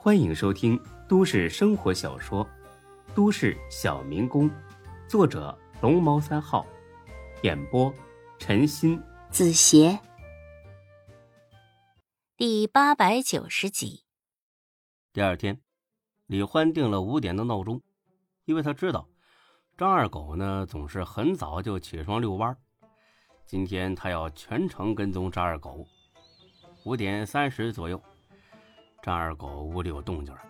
欢迎收听都市生活小说《都市小民工》，作者龙猫三号，演播陈鑫、子邪，第八百九十集。第二天，李欢定了五点的闹钟，因为他知道张二狗呢总是很早就起床遛弯今天他要全程跟踪张二狗。五点三十左右，张二狗屋里有动静了。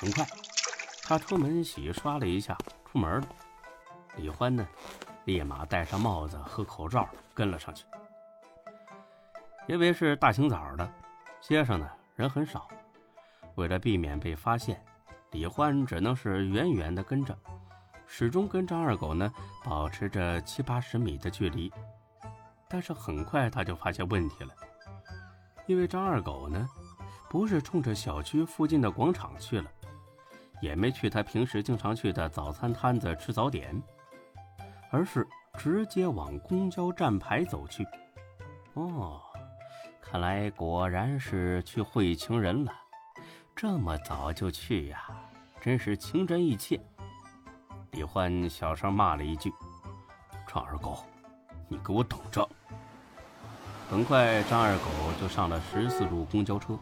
很快，他出门洗刷了一下，出门了。李欢呢，立马戴上帽子和口罩跟了上去。因为是大清早的，街上呢人很少。为了避免被发现，李欢只能是远远的跟着，始终跟张二狗呢保持着七八十米的距离。但是很快他就发现问题了。因为张二狗呢，不是冲着小区附近的广场去了，也没去他平时经常去的早餐摊子吃早点，而是直接往公交站牌走去。哦，看来果然是去会情人了，这么早就去呀，真是情真意切。李欢小声骂了一句：“张二狗，你给我等着！”很快，张二狗就上了十四路公交车。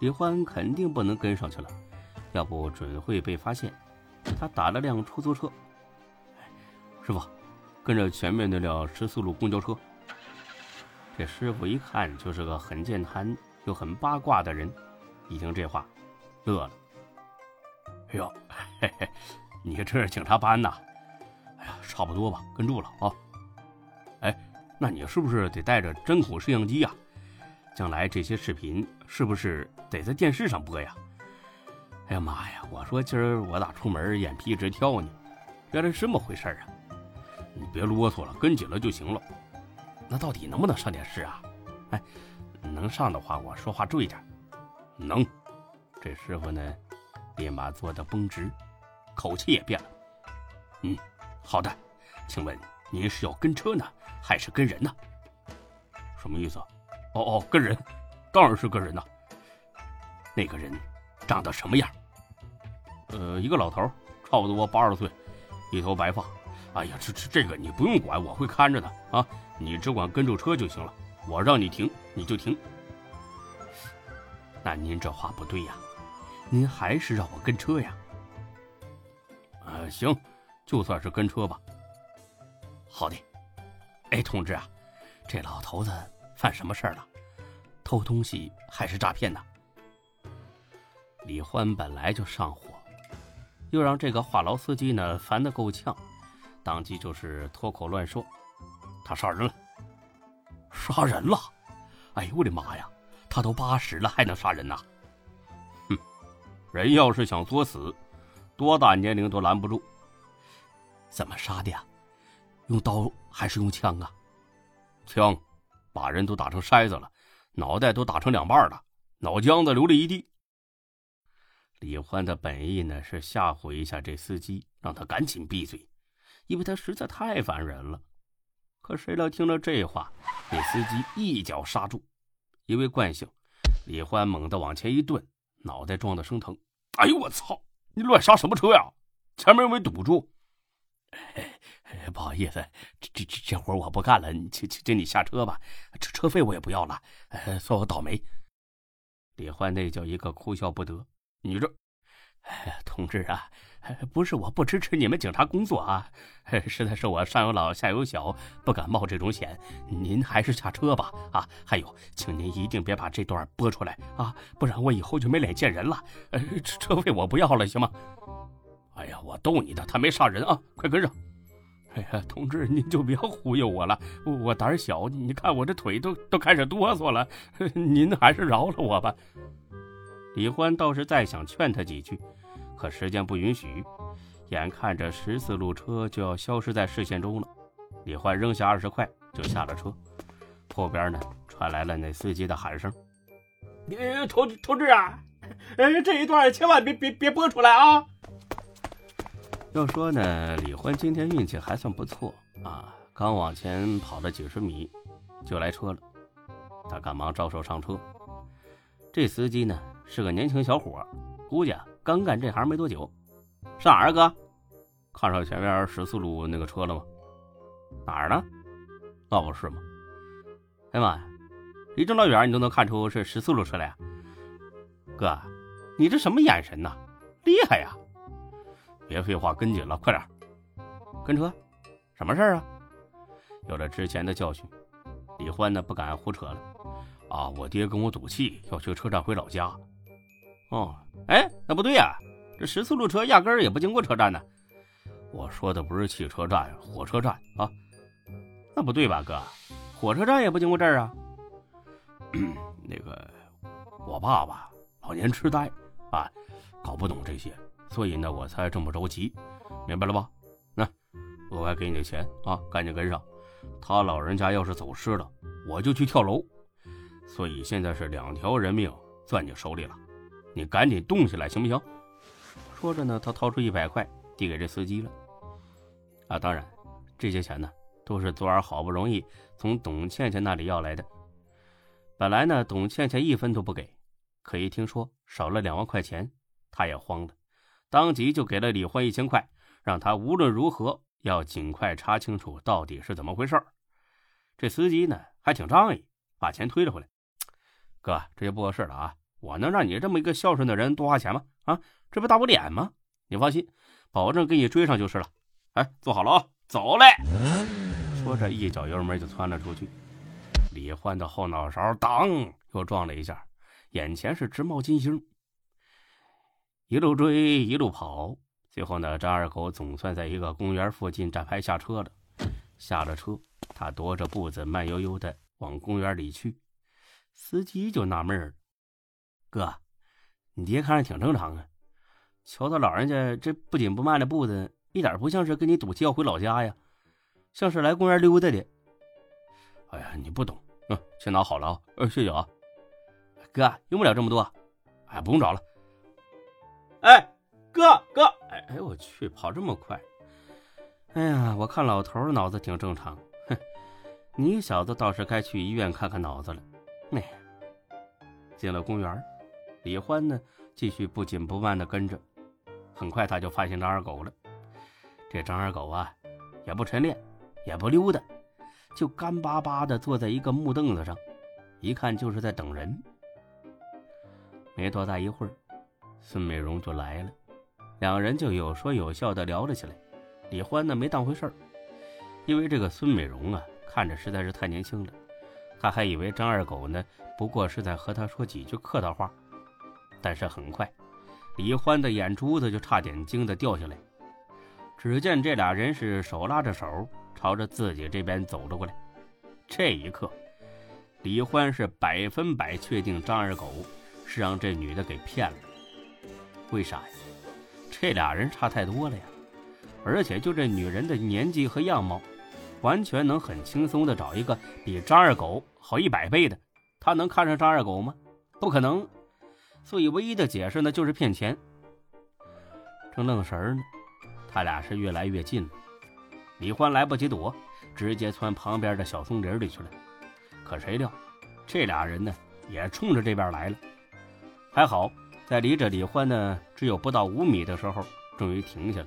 李欢肯定不能跟上去了，要不准会被发现。他打了辆出租车。师傅，跟着前面那辆十四路公交车。这师傅一看就是个很健谈又很八卦的人，一听这话，乐了。哎呦，嘿嘿，你这是警察班呐？哎呀，差不多吧，跟住了啊。哎。那你是不是得带着针孔摄像机呀？将来这些视频是不是得在电视上播呀？哎呀妈呀！我说今儿我咋出门眼皮直跳呢？原来是这么回事啊！你别啰嗦了，跟紧了就行了。那到底能不能上电视啊？哎，能上的话，我说话注意点。能。这师傅呢，立马坐得绷直，口气也变了。嗯，好的。请问您是要跟车呢？还是跟人呢？什么意思？哦哦，跟人，当然是跟人呐。那个人长得什么样？呃，一个老头，差不多八十岁，一头白发。哎呀，这这这个你不用管，我会看着的啊。你只管跟住车就行了。我让你停，你就停。那您这话不对呀，您还是让我跟车呀？呃，行，就算是跟车吧。好的。哎，同志啊，这老头子犯什么事儿了？偷东西还是诈骗呢？李欢本来就上火，又让这个话痨司机呢烦得够呛，当即就是脱口乱说：“他杀人了，杀人了！哎呦我的妈呀，他都八十了还能杀人呐？哼，人要是想作死，多大年龄都拦不住。怎么杀的呀？”用刀还是用枪啊？枪，把人都打成筛子了，脑袋都打成两半了，脑浆子流了一地。李欢的本意呢是吓唬一下这司机，让他赶紧闭嘴，因为他实在太烦人了。可谁料听了这话，那司机一脚刹住，因为惯性，李欢猛地往前一顿，脑袋撞得生疼。哎呦我操！你乱刹什么车呀？前面又没堵住。不好意思，这这这活我不干了，请请请你下车吧，车车费我也不要了，呃，算我倒霉。李焕那叫一个哭笑不得。你这，同志啊，不是我不支持你们警察工作啊，实在是我上有老下有小，不敢冒这种险。您还是下车吧。啊，还有，请您一定别把这段播出来啊，不然我以后就没脸见人了。呃，车费我不要了，行吗？哎呀，我逗你的，他没杀人啊，快跟上。哎呀，同志，您就别忽悠我了，我胆小，你看我这腿都都开始哆嗦了，您还是饶了我吧。李欢倒是再想劝他几句，可时间不允许，眼看着十四路车就要消失在视线中了，李欢扔下二十块就下了车。后边呢传来了那司机的喊声：“同同志啊，哎这一段千万别别别播出来啊！”要说呢，李欢今天运气还算不错啊！刚往前跑了几十米，就来车了。他赶忙招手上车。这司机呢，是个年轻小伙，估计啊刚干这行没多久。上哪儿啊，哥？看上前面十四路那个车了吗？哪儿呢？那不是吗？哎妈呀，离这么远你都能看出是十四路车来？哥，你这什么眼神呐？厉害呀！别废话，跟紧了，快点！跟车？什么事儿啊？有了之前的教训，李欢呢不敢胡扯了。啊，我爹跟我赌气要去车站回老家。哦，哎，那不对呀，这十四路车压根儿也不经过车站呢。我说的不是汽车站，火车站啊。那不对吧，哥？火车站也不经过这儿啊。那个，我爸爸老年痴呆啊，搞不懂这些，所以呢，我才这么着急，明白了吧？那额外给你的钱啊，赶紧跟上。他老人家要是走失了，我就去跳楼。所以现在是两条人命攥你手里了，你赶紧动起来，行不行？说着呢，他掏出一百块递给这司机了。啊，当然，这些钱呢。都是昨儿好不容易从董倩倩那里要来的。本来呢，董倩倩一分都不给，可一听说少了两万块钱，她也慌了，当即就给了李欢一千块，让他无论如何要尽快查清楚到底是怎么回事这司机呢还挺仗义，把钱推了回来。哥，这就不合适了啊！我能让你这么一个孝顺的人多花钱吗？啊，这不打我脸吗？你放心，保证给你追上就是了。哎，坐好了啊，走嘞！说着，一脚油门就窜了出去。李欢的后脑勺当又撞了一下，眼前是直冒金星。一路追，一路跑，最后呢，张二狗总算在一个公园附近站牌下车了。下了车，他踱着步子，慢悠悠的往公园里去。司机就纳闷了：“哥，你爹看着挺正常啊，瞧他老人家这不紧不慢的步子，一点不像是跟你赌气要回老家呀。”像是来公园溜达的。哎呀，你不懂，嗯，先拿好了啊，呃，谢谢啊，哥，用不了这么多，哎，不用找了。哎，哥哥，哎哎，我去，跑这么快，哎呀，我看老头脑子挺正常，哼，你小子倒是该去医院看看脑子了。哎，进了公园，李欢呢，继续不紧不慢的跟着，很快他就发现张二狗了。这张二狗啊，也不晨练。也不溜达，就干巴巴的坐在一个木凳子上，一看就是在等人。没多大一会儿，孙美荣就来了，两人就有说有笑的聊了起来。李欢呢没当回事儿，因为这个孙美荣啊看着实在是太年轻了，他还以为张二狗呢不过是在和他说几句客套话。但是很快，李欢的眼珠子就差点惊得掉下来。只见这俩人是手拉着手。朝着自己这边走了过来，这一刻，李欢是百分百确定张二狗是让这女的给骗了。为啥呀？这俩人差太多了呀！而且就这女人的年纪和样貌，完全能很轻松的找一个比张二狗好一百倍的。他能看上张二狗吗？不可能。所以唯一的解释呢，就是骗钱。正愣神呢，他俩是越来越近了。李欢来不及躲，直接窜旁边的小松林里去了。可谁料，这俩人呢也冲着这边来了。还好，在离着李欢呢只有不到五米的时候，终于停下了。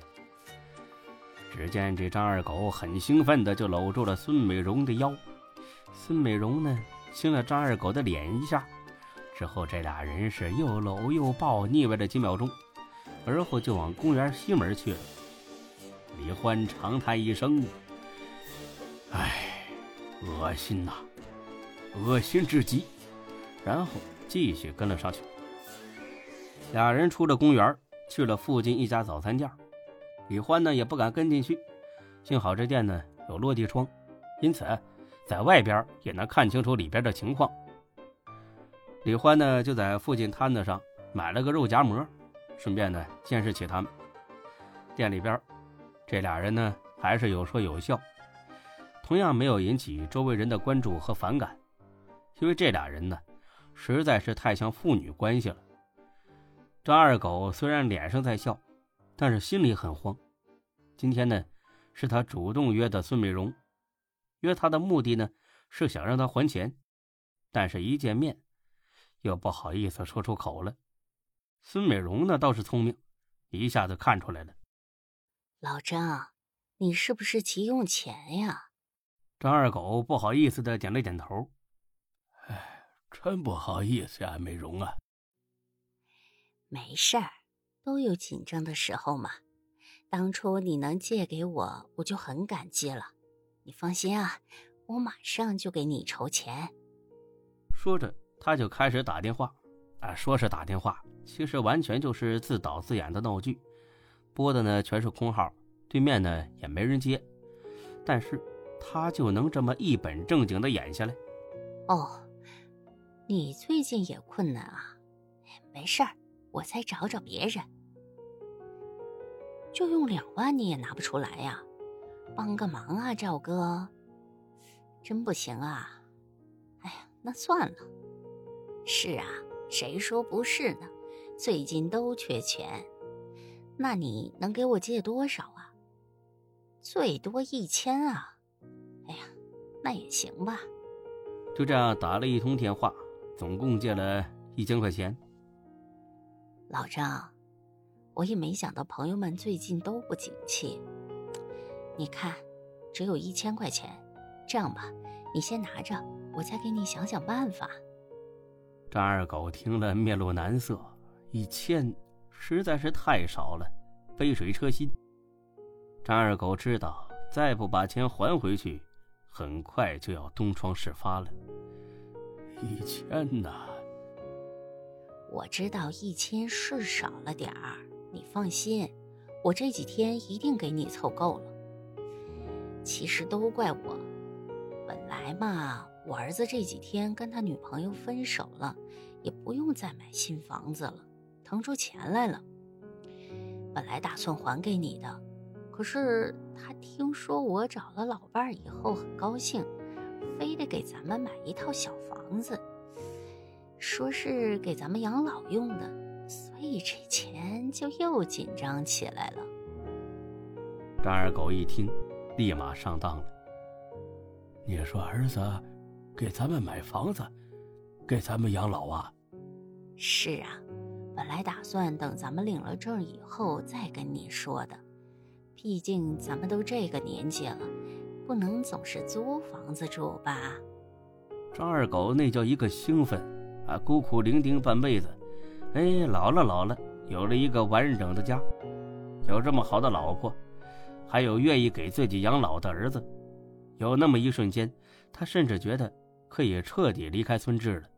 只见这张二狗很兴奋的就搂住了孙美荣的腰，孙美荣呢亲了张二狗的脸一下，之后这俩人是又搂又抱，腻歪了几秒钟，而后就往公园西门去了。李欢长叹一声：“唉，恶心呐，恶心至极。”然后继续跟了上去。俩人出了公园，去了附近一家早餐店。李欢呢也不敢跟进去，幸好这店呢有落地窗，因此在外边也能看清楚里边的情况。李欢呢就在附近摊子上买了个肉夹馍，顺便呢监视起他们。店里边。这俩人呢，还是有说有笑，同样没有引起周围人的关注和反感，因为这俩人呢，实在是太像父女关系了。张二狗虽然脸上在笑，但是心里很慌。今天呢，是他主动约的孙美荣，约他的目的呢，是想让他还钱，但是一见面，又不好意思说出口了，孙美荣呢倒是聪明，一下子看出来了。老张，你是不是急用钱呀？张二狗不好意思的点了点头。哎，真不好意思呀，美容啊。没事儿，都有紧张的时候嘛。当初你能借给我，我就很感激了。你放心啊，我马上就给你筹钱。说着，他就开始打电话。啊，说是打电话，其实完全就是自导自演的闹剧。拨的呢全是空号，对面呢也没人接。但是他就能这么一本正经的演下来。哦，你最近也困难啊？没事儿，我再找找别人。就用两万你也拿不出来呀？帮个忙啊，赵哥！真不行啊？哎呀，那算了。是啊，谁说不是呢？最近都缺钱。那你能给我借多少啊？最多一千啊。哎呀，那也行吧。就这样打了一通电话，总共借了一千块钱。老张。我也没想到朋友们最近都不景气。你看，只有一千块钱，这样吧，你先拿着，我再给你想想办法。张二狗听了面露难色，一千实在是太少了，杯水车薪。张二狗知道，再不把钱还回去，很快就要东窗事发了。一千呐，我知道一千是少了点儿。你放心，我这几天一定给你凑够了。其实都怪我，本来嘛，我儿子这几天跟他女朋友分手了，也不用再买新房子了，腾出钱来了。本来打算还给你的，可是他听说我找了老伴儿以后很高兴，非得给咱们买一套小房子，说是给咱们养老用的。所以这钱就又紧张起来了。张二狗一听，立马上当了。你说儿子给咱们买房子，给咱们养老啊？是啊，本来打算等咱们领了证以后再跟你说的。毕竟咱们都这个年纪了，不能总是租房子住吧？张二狗那叫一个兴奋啊！孤苦伶仃半辈子。哎，老了老了，有了一个完整的家，有这么好的老婆，还有愿意给自己养老的儿子，有那么一瞬间，他甚至觉得可以彻底离开村治了。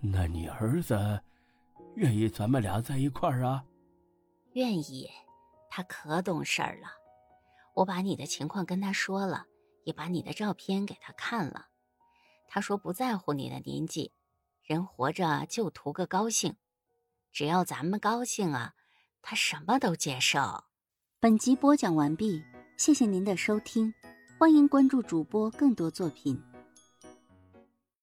那你儿子愿意咱们俩在一块儿啊？愿意，他可懂事儿了。我把你的情况跟他说了，也把你的照片给他看了，他说不在乎你的年纪。人活着就图个高兴，只要咱们高兴啊，他什么都接受。本集播讲完毕，谢谢您的收听，欢迎关注主播更多作品。